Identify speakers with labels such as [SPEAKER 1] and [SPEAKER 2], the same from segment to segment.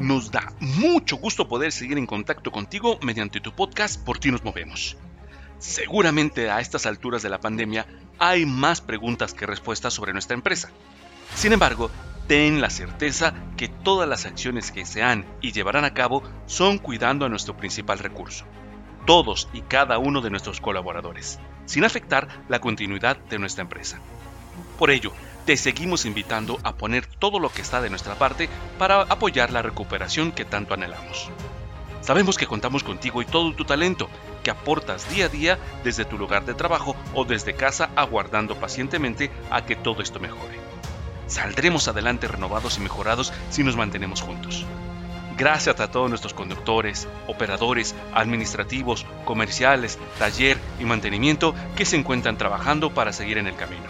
[SPEAKER 1] Nos da mucho gusto poder seguir en contacto contigo mediante tu podcast Por ti nos movemos. Seguramente a estas alturas de la pandemia hay más preguntas que respuestas sobre nuestra empresa. Sin embargo, ten la certeza que todas las acciones que se han y llevarán a cabo son cuidando a nuestro principal recurso, todos y cada uno de nuestros colaboradores, sin afectar la continuidad de nuestra empresa. Por ello, te seguimos invitando a poner todo lo que está de nuestra parte para apoyar la recuperación que tanto anhelamos. Sabemos que contamos contigo y todo tu talento que aportas día a día desde tu lugar de trabajo o desde casa aguardando pacientemente a que todo esto mejore. Saldremos adelante renovados y mejorados si nos mantenemos juntos. Gracias a todos nuestros conductores, operadores, administrativos, comerciales, taller y mantenimiento que se encuentran trabajando para seguir en el camino.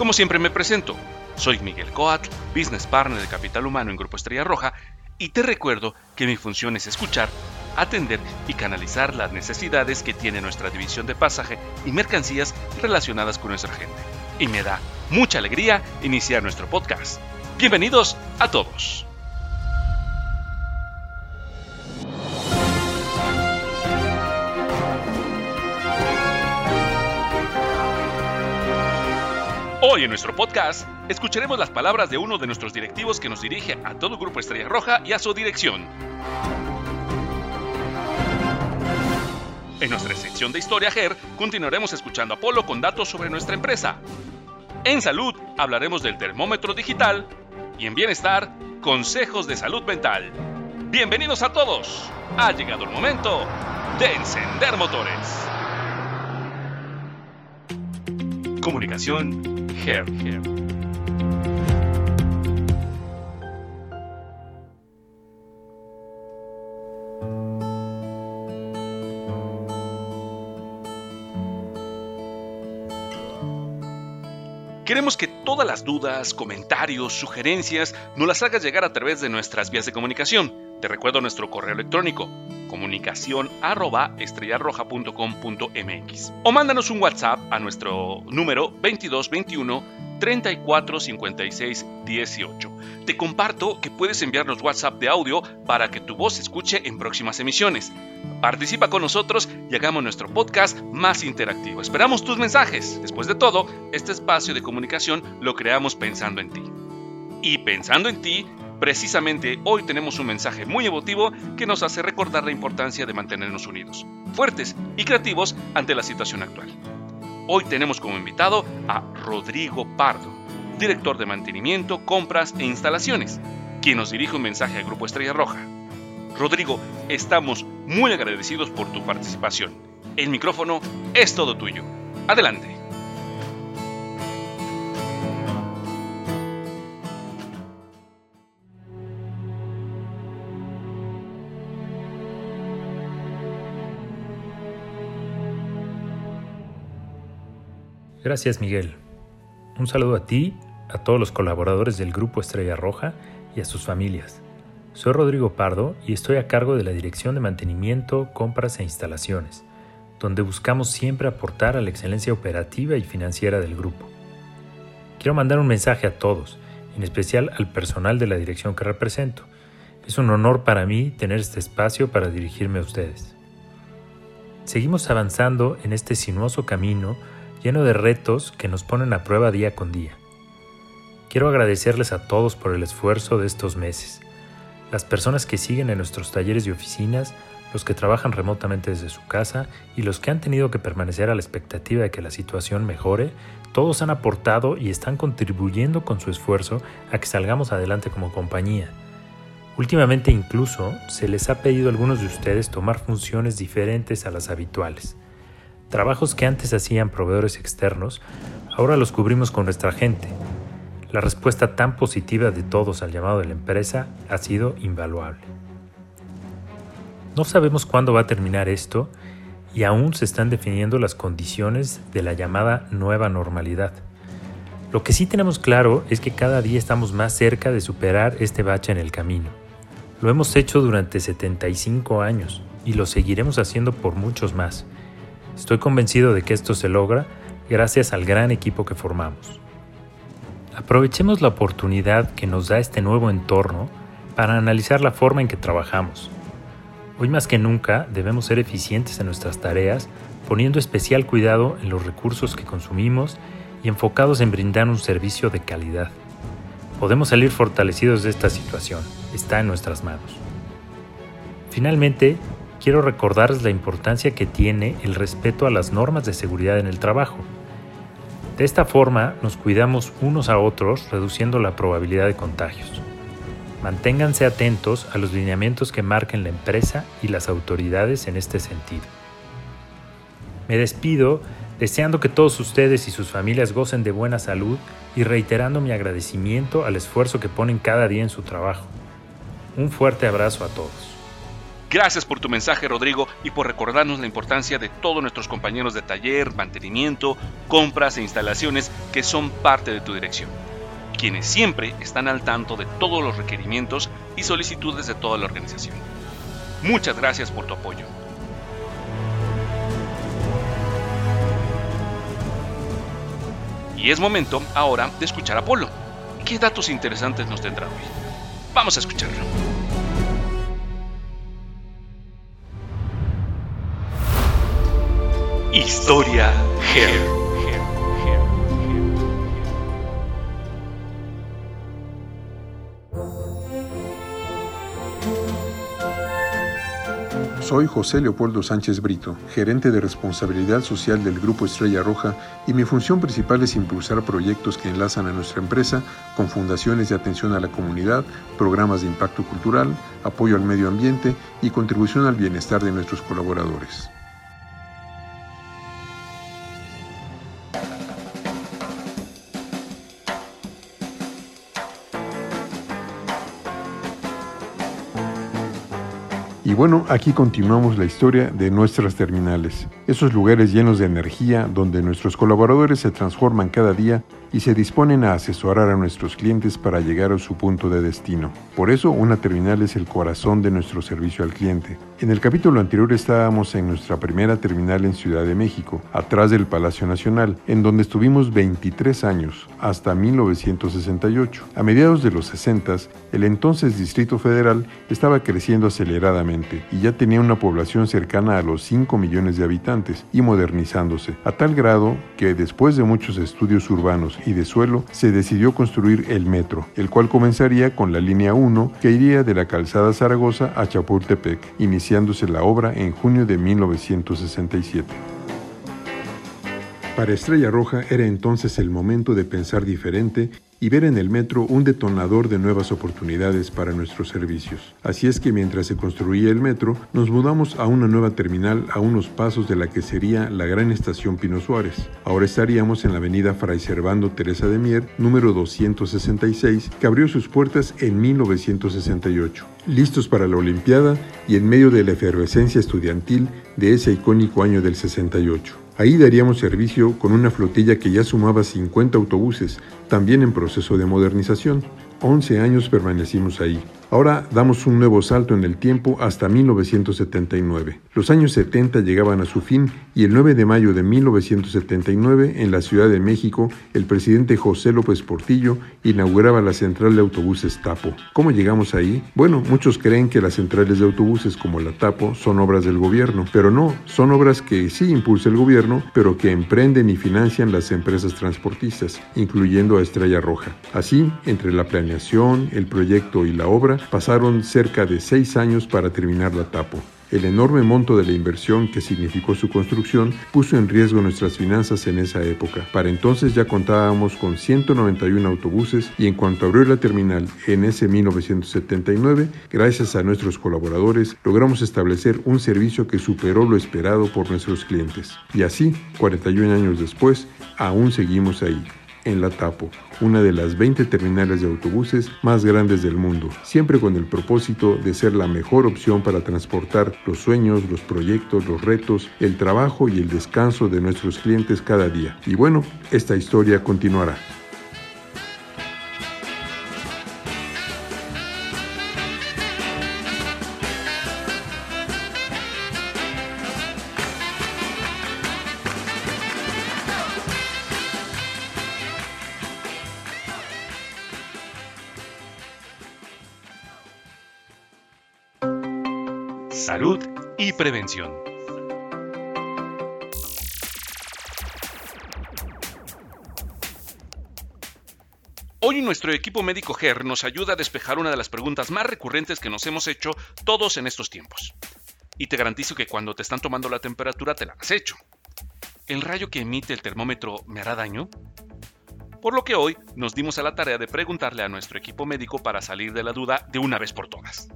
[SPEAKER 1] Como siempre me presento, soy Miguel Coat, Business Partner de Capital Humano en Grupo Estrella Roja, y te recuerdo que mi función es escuchar, atender y canalizar las necesidades que tiene nuestra división de pasaje y mercancías relacionadas con nuestra gente. Y me da mucha alegría iniciar nuestro podcast. Bienvenidos a todos. Hoy en nuestro podcast escucharemos las palabras de uno de nuestros directivos que nos dirige a todo Grupo Estrella Roja y a su dirección. En nuestra sección de Historia GER continuaremos escuchando a Polo con datos sobre nuestra empresa. En salud hablaremos del termómetro digital y en bienestar, consejos de salud mental. Bienvenidos a todos. Ha llegado el momento de encender motores. Comunicación Queremos que todas las dudas, comentarios, sugerencias nos las hagas llegar a través de nuestras vías de comunicación. Te recuerdo nuestro correo electrónico comunicación arroba estrellaroja.com.mx o mándanos un WhatsApp a nuestro número 2221 34 56 18. Te comparto que puedes enviarnos WhatsApp de audio para que tu voz se escuche en próximas emisiones. Participa con nosotros y hagamos nuestro podcast más interactivo. Esperamos tus mensajes. Después de todo, este espacio de comunicación lo creamos pensando en ti. Y pensando en ti, Precisamente hoy tenemos un mensaje muy emotivo que nos hace recordar la importancia de mantenernos unidos, fuertes y creativos ante la situación actual. Hoy tenemos como invitado a Rodrigo Pardo, director de mantenimiento, compras e instalaciones, quien nos dirige un mensaje al Grupo Estrella Roja. Rodrigo, estamos muy agradecidos por tu participación. El micrófono es todo tuyo. Adelante.
[SPEAKER 2] Gracias Miguel. Un saludo a ti, a todos los colaboradores del Grupo Estrella Roja y a sus familias. Soy Rodrigo Pardo y estoy a cargo de la Dirección de Mantenimiento, Compras e Instalaciones, donde buscamos siempre aportar a la excelencia operativa y financiera del grupo. Quiero mandar un mensaje a todos, en especial al personal de la dirección que represento. Es un honor para mí tener este espacio para dirigirme a ustedes. Seguimos avanzando en este sinuoso camino lleno de retos que nos ponen a prueba día con día. Quiero agradecerles a todos por el esfuerzo de estos meses, las personas que siguen en nuestros talleres y oficinas, los que trabajan remotamente desde su casa y los que han tenido que permanecer a la expectativa de que la situación mejore, todos han aportado y están contribuyendo con su esfuerzo a que salgamos adelante como compañía. Últimamente incluso se les ha pedido a algunos de ustedes tomar funciones diferentes a las habituales. Trabajos que antes hacían proveedores externos, ahora los cubrimos con nuestra gente. La respuesta tan positiva de todos al llamado de la empresa ha sido invaluable. No sabemos cuándo va a terminar esto y aún se están definiendo las condiciones de la llamada nueva normalidad. Lo que sí tenemos claro es que cada día estamos más cerca de superar este bache en el camino. Lo hemos hecho durante 75 años y lo seguiremos haciendo por muchos más. Estoy convencido de que esto se logra gracias al gran equipo que formamos. Aprovechemos la oportunidad que nos da este nuevo entorno para analizar la forma en que trabajamos. Hoy más que nunca debemos ser eficientes en nuestras tareas, poniendo especial cuidado en los recursos que consumimos y enfocados en brindar un servicio de calidad. Podemos salir fortalecidos de esta situación, está en nuestras manos. Finalmente, quiero recordarles la importancia que tiene el respeto a las normas de seguridad en el trabajo. De esta forma nos cuidamos unos a otros reduciendo la probabilidad de contagios. Manténganse atentos a los lineamientos que marquen la empresa y las autoridades en este sentido. Me despido deseando que todos ustedes y sus familias gocen de buena salud y reiterando mi agradecimiento al esfuerzo que ponen cada día en su trabajo. Un fuerte abrazo a todos.
[SPEAKER 1] Gracias por tu mensaje, Rodrigo, y por recordarnos la importancia de todos nuestros compañeros de taller, mantenimiento, compras e instalaciones que son parte de tu dirección, quienes siempre están al tanto de todos los requerimientos y solicitudes de toda la organización. Muchas gracias por tu apoyo. Y es momento ahora de escuchar a Polo. ¿Qué datos interesantes nos tendrá hoy? Vamos a escucharlo. Historia Her.
[SPEAKER 3] Soy José Leopoldo Sánchez Brito, gerente de responsabilidad social del Grupo Estrella Roja y mi función principal es impulsar proyectos que enlazan a nuestra empresa con fundaciones de atención a la comunidad, programas de impacto cultural, apoyo al medio ambiente y contribución al bienestar de nuestros colaboradores. Y bueno, aquí continuamos la historia de nuestras terminales, esos lugares llenos de energía donde nuestros colaboradores se transforman cada día y se disponen a asesorar a nuestros clientes para llegar a su punto de destino. Por eso, una terminal es el corazón de nuestro servicio al cliente. En el capítulo anterior estábamos en nuestra primera terminal en Ciudad de México, atrás del Palacio Nacional, en donde estuvimos 23 años, hasta 1968. A mediados de los 60, el entonces Distrito Federal estaba creciendo aceleradamente y ya tenía una población cercana a los 5 millones de habitantes y modernizándose, a tal grado que después de muchos estudios urbanos y de suelo, se decidió construir el metro, el cual comenzaría con la línea 1 que iría de la calzada Zaragoza a Chapultepec, iniciándose la obra en junio de 1967. Para Estrella Roja era entonces el momento de pensar diferente y ver en el metro un detonador de nuevas oportunidades para nuestros servicios. Así es que mientras se construía el metro, nos mudamos a una nueva terminal a unos pasos de la que sería la gran estación Pino Suárez. Ahora estaríamos en la avenida Fray Servando Teresa de Mier, número 266, que abrió sus puertas en 1968. Listos para la Olimpiada y en medio de la efervescencia estudiantil de ese icónico año del 68. Ahí daríamos servicio con una flotilla que ya sumaba 50 autobuses, también en proceso de modernización. 11 años permanecimos ahí. Ahora damos un nuevo salto en el tiempo hasta 1979. Los años 70 llegaban a su fin y el 9 de mayo de 1979, en la Ciudad de México, el presidente José López Portillo inauguraba la central de autobuses Tapo. ¿Cómo llegamos ahí? Bueno, muchos creen que las centrales de autobuses como la Tapo son obras del gobierno, pero no, son obras que sí impulsa el gobierno, pero que emprenden y financian las empresas transportistas, incluyendo a Estrella Roja. Así, entre la planeación, el proyecto y la obra, pasaron cerca de seis años para terminar la TAPO. El enorme monto de la inversión que significó su construcción puso en riesgo nuestras finanzas en esa época. Para entonces ya contábamos con 191 autobuses y en cuanto abrió la terminal en ese 1979, gracias a nuestros colaboradores, logramos establecer un servicio que superó lo esperado por nuestros clientes. Y así, 41 años después, aún seguimos ahí en la Tapo, una de las 20 terminales de autobuses más grandes del mundo, siempre con el propósito de ser la mejor opción para transportar los sueños, los proyectos, los retos, el trabajo y el descanso de nuestros clientes cada día. Y bueno, esta historia continuará.
[SPEAKER 1] Salud y prevención. Hoy nuestro equipo médico GER nos ayuda a despejar una de las preguntas más recurrentes que nos hemos hecho todos en estos tiempos. Y te garantizo que cuando te están tomando la temperatura te la has hecho. ¿El rayo que emite el termómetro me hará daño? Por lo que hoy nos dimos a la tarea de preguntarle a nuestro equipo médico para salir de la duda de una vez por todas.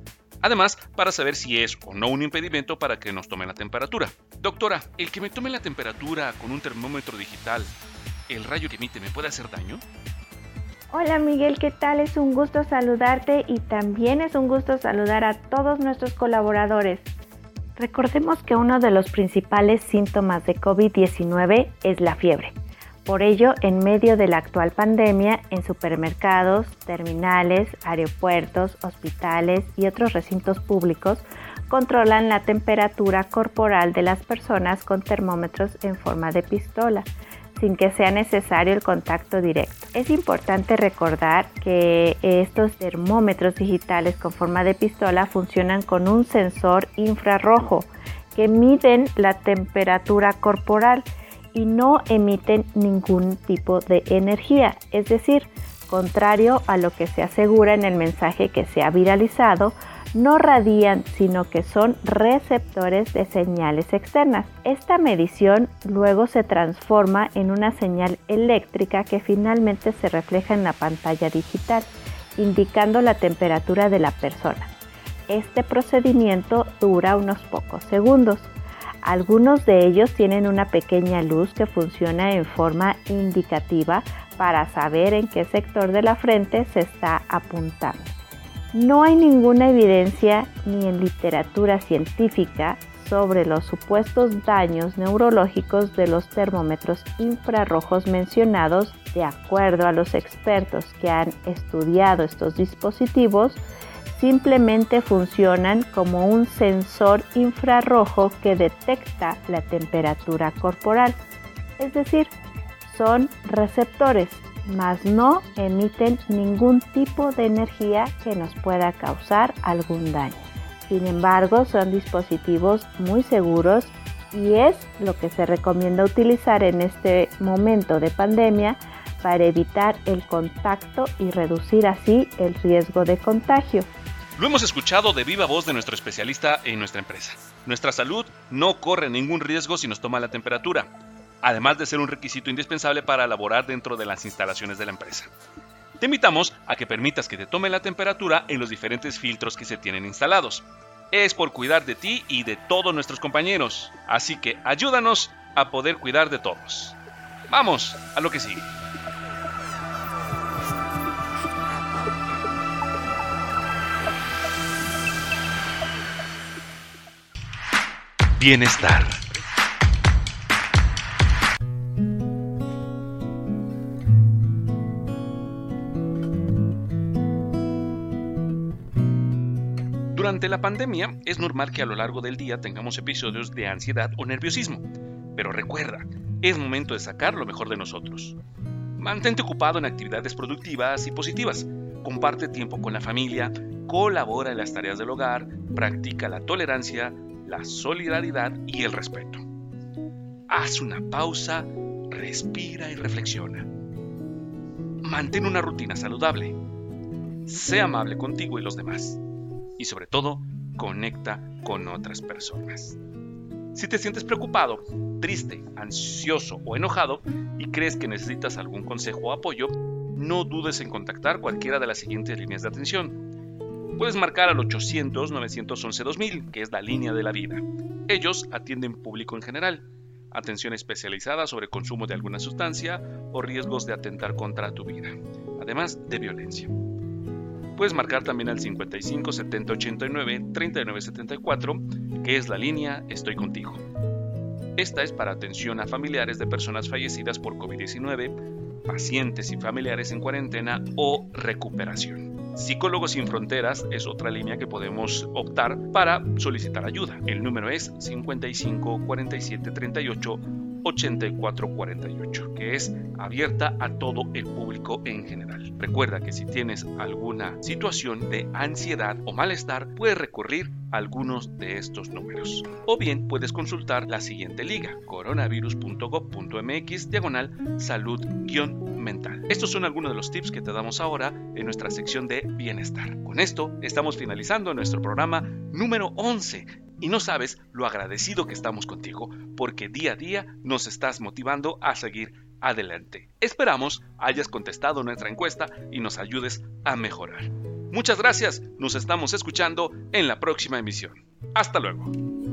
[SPEAKER 1] Además, para saber si es o no un impedimento para que nos tome la temperatura. Doctora, ¿el que me tome la temperatura con un termómetro digital, el rayo que emite, me puede hacer daño?
[SPEAKER 4] Hola Miguel, ¿qué tal? Es un gusto saludarte y también es un gusto saludar a todos nuestros colaboradores. Recordemos que uno de los principales síntomas de COVID-19 es la fiebre. Por ello, en medio de la actual pandemia, en supermercados, terminales, aeropuertos, hospitales y otros recintos públicos controlan la temperatura corporal de las personas con termómetros en forma de pistola sin que sea necesario el contacto directo. Es importante recordar que estos termómetros digitales con forma de pistola funcionan con un sensor infrarrojo que miden la temperatura corporal y no emiten ningún tipo de energía, es decir, contrario a lo que se asegura en el mensaje que se ha viralizado, no radian, sino que son receptores de señales externas. Esta medición luego se transforma en una señal eléctrica que finalmente se refleja en la pantalla digital, indicando la temperatura de la persona. Este procedimiento dura unos pocos segundos. Algunos de ellos tienen una pequeña luz que funciona en forma indicativa para saber en qué sector de la frente se está apuntando. No hay ninguna evidencia ni en literatura científica sobre los supuestos daños neurológicos de los termómetros infrarrojos mencionados. De acuerdo a los expertos que han estudiado estos dispositivos, simplemente funcionan como un sensor infrarrojo que detecta la temperatura corporal. Es decir, son receptores mas no emiten ningún tipo de energía que nos pueda causar algún daño. Sin embargo, son dispositivos muy seguros y es lo que se recomienda utilizar en este momento de pandemia para evitar el contacto y reducir así el riesgo de contagio.
[SPEAKER 1] Lo hemos escuchado de viva voz de nuestro especialista en nuestra empresa. Nuestra salud no corre ningún riesgo si nos toma la temperatura además de ser un requisito indispensable para laborar dentro de las instalaciones de la empresa. Te invitamos a que permitas que te tome la temperatura en los diferentes filtros que se tienen instalados. Es por cuidar de ti y de todos nuestros compañeros, así que ayúdanos a poder cuidar de todos. Vamos a lo que sigue. Bienestar. Durante la pandemia es normal que a lo largo del día tengamos episodios de ansiedad o nerviosismo, pero recuerda, es momento de sacar lo mejor de nosotros. Mantente ocupado en actividades productivas y positivas, comparte tiempo con la familia, colabora en las tareas del hogar, practica la tolerancia, la solidaridad y el respeto. Haz una pausa, respira y reflexiona. Mantén una rutina saludable. Sé amable contigo y los demás y sobre todo conecta con otras personas. Si te sientes preocupado, triste, ansioso o enojado y crees que necesitas algún consejo o apoyo, no dudes en contactar cualquiera de las siguientes líneas de atención. Puedes marcar al 800-911-2000, que es la línea de la vida. Ellos atienden público en general, atención especializada sobre consumo de alguna sustancia o riesgos de atentar contra tu vida, además de violencia. Puedes marcar también al 55 70 89 39 74, que es la línea Estoy contigo. Esta es para atención a familiares de personas fallecidas por COVID-19, pacientes y familiares en cuarentena o recuperación. Psicólogos sin Fronteras es otra línea que podemos optar para solicitar ayuda. El número es 55 47 38 8448, que es abierta a todo el público en general. Recuerda que si tienes alguna situación de ansiedad o malestar, puedes recurrir a algunos de estos números. O bien puedes consultar la siguiente liga, coronavirus.gov.mx diagonal salud-mental. Estos son algunos de los tips que te damos ahora en nuestra sección de bienestar. Con esto estamos finalizando nuestro programa número 11 y no sabes lo agradecido que estamos contigo porque día a día nos estás motivando a seguir adelante. Esperamos hayas contestado nuestra encuesta y nos ayudes a mejorar. Muchas gracias, nos estamos escuchando en la próxima emisión. Hasta luego.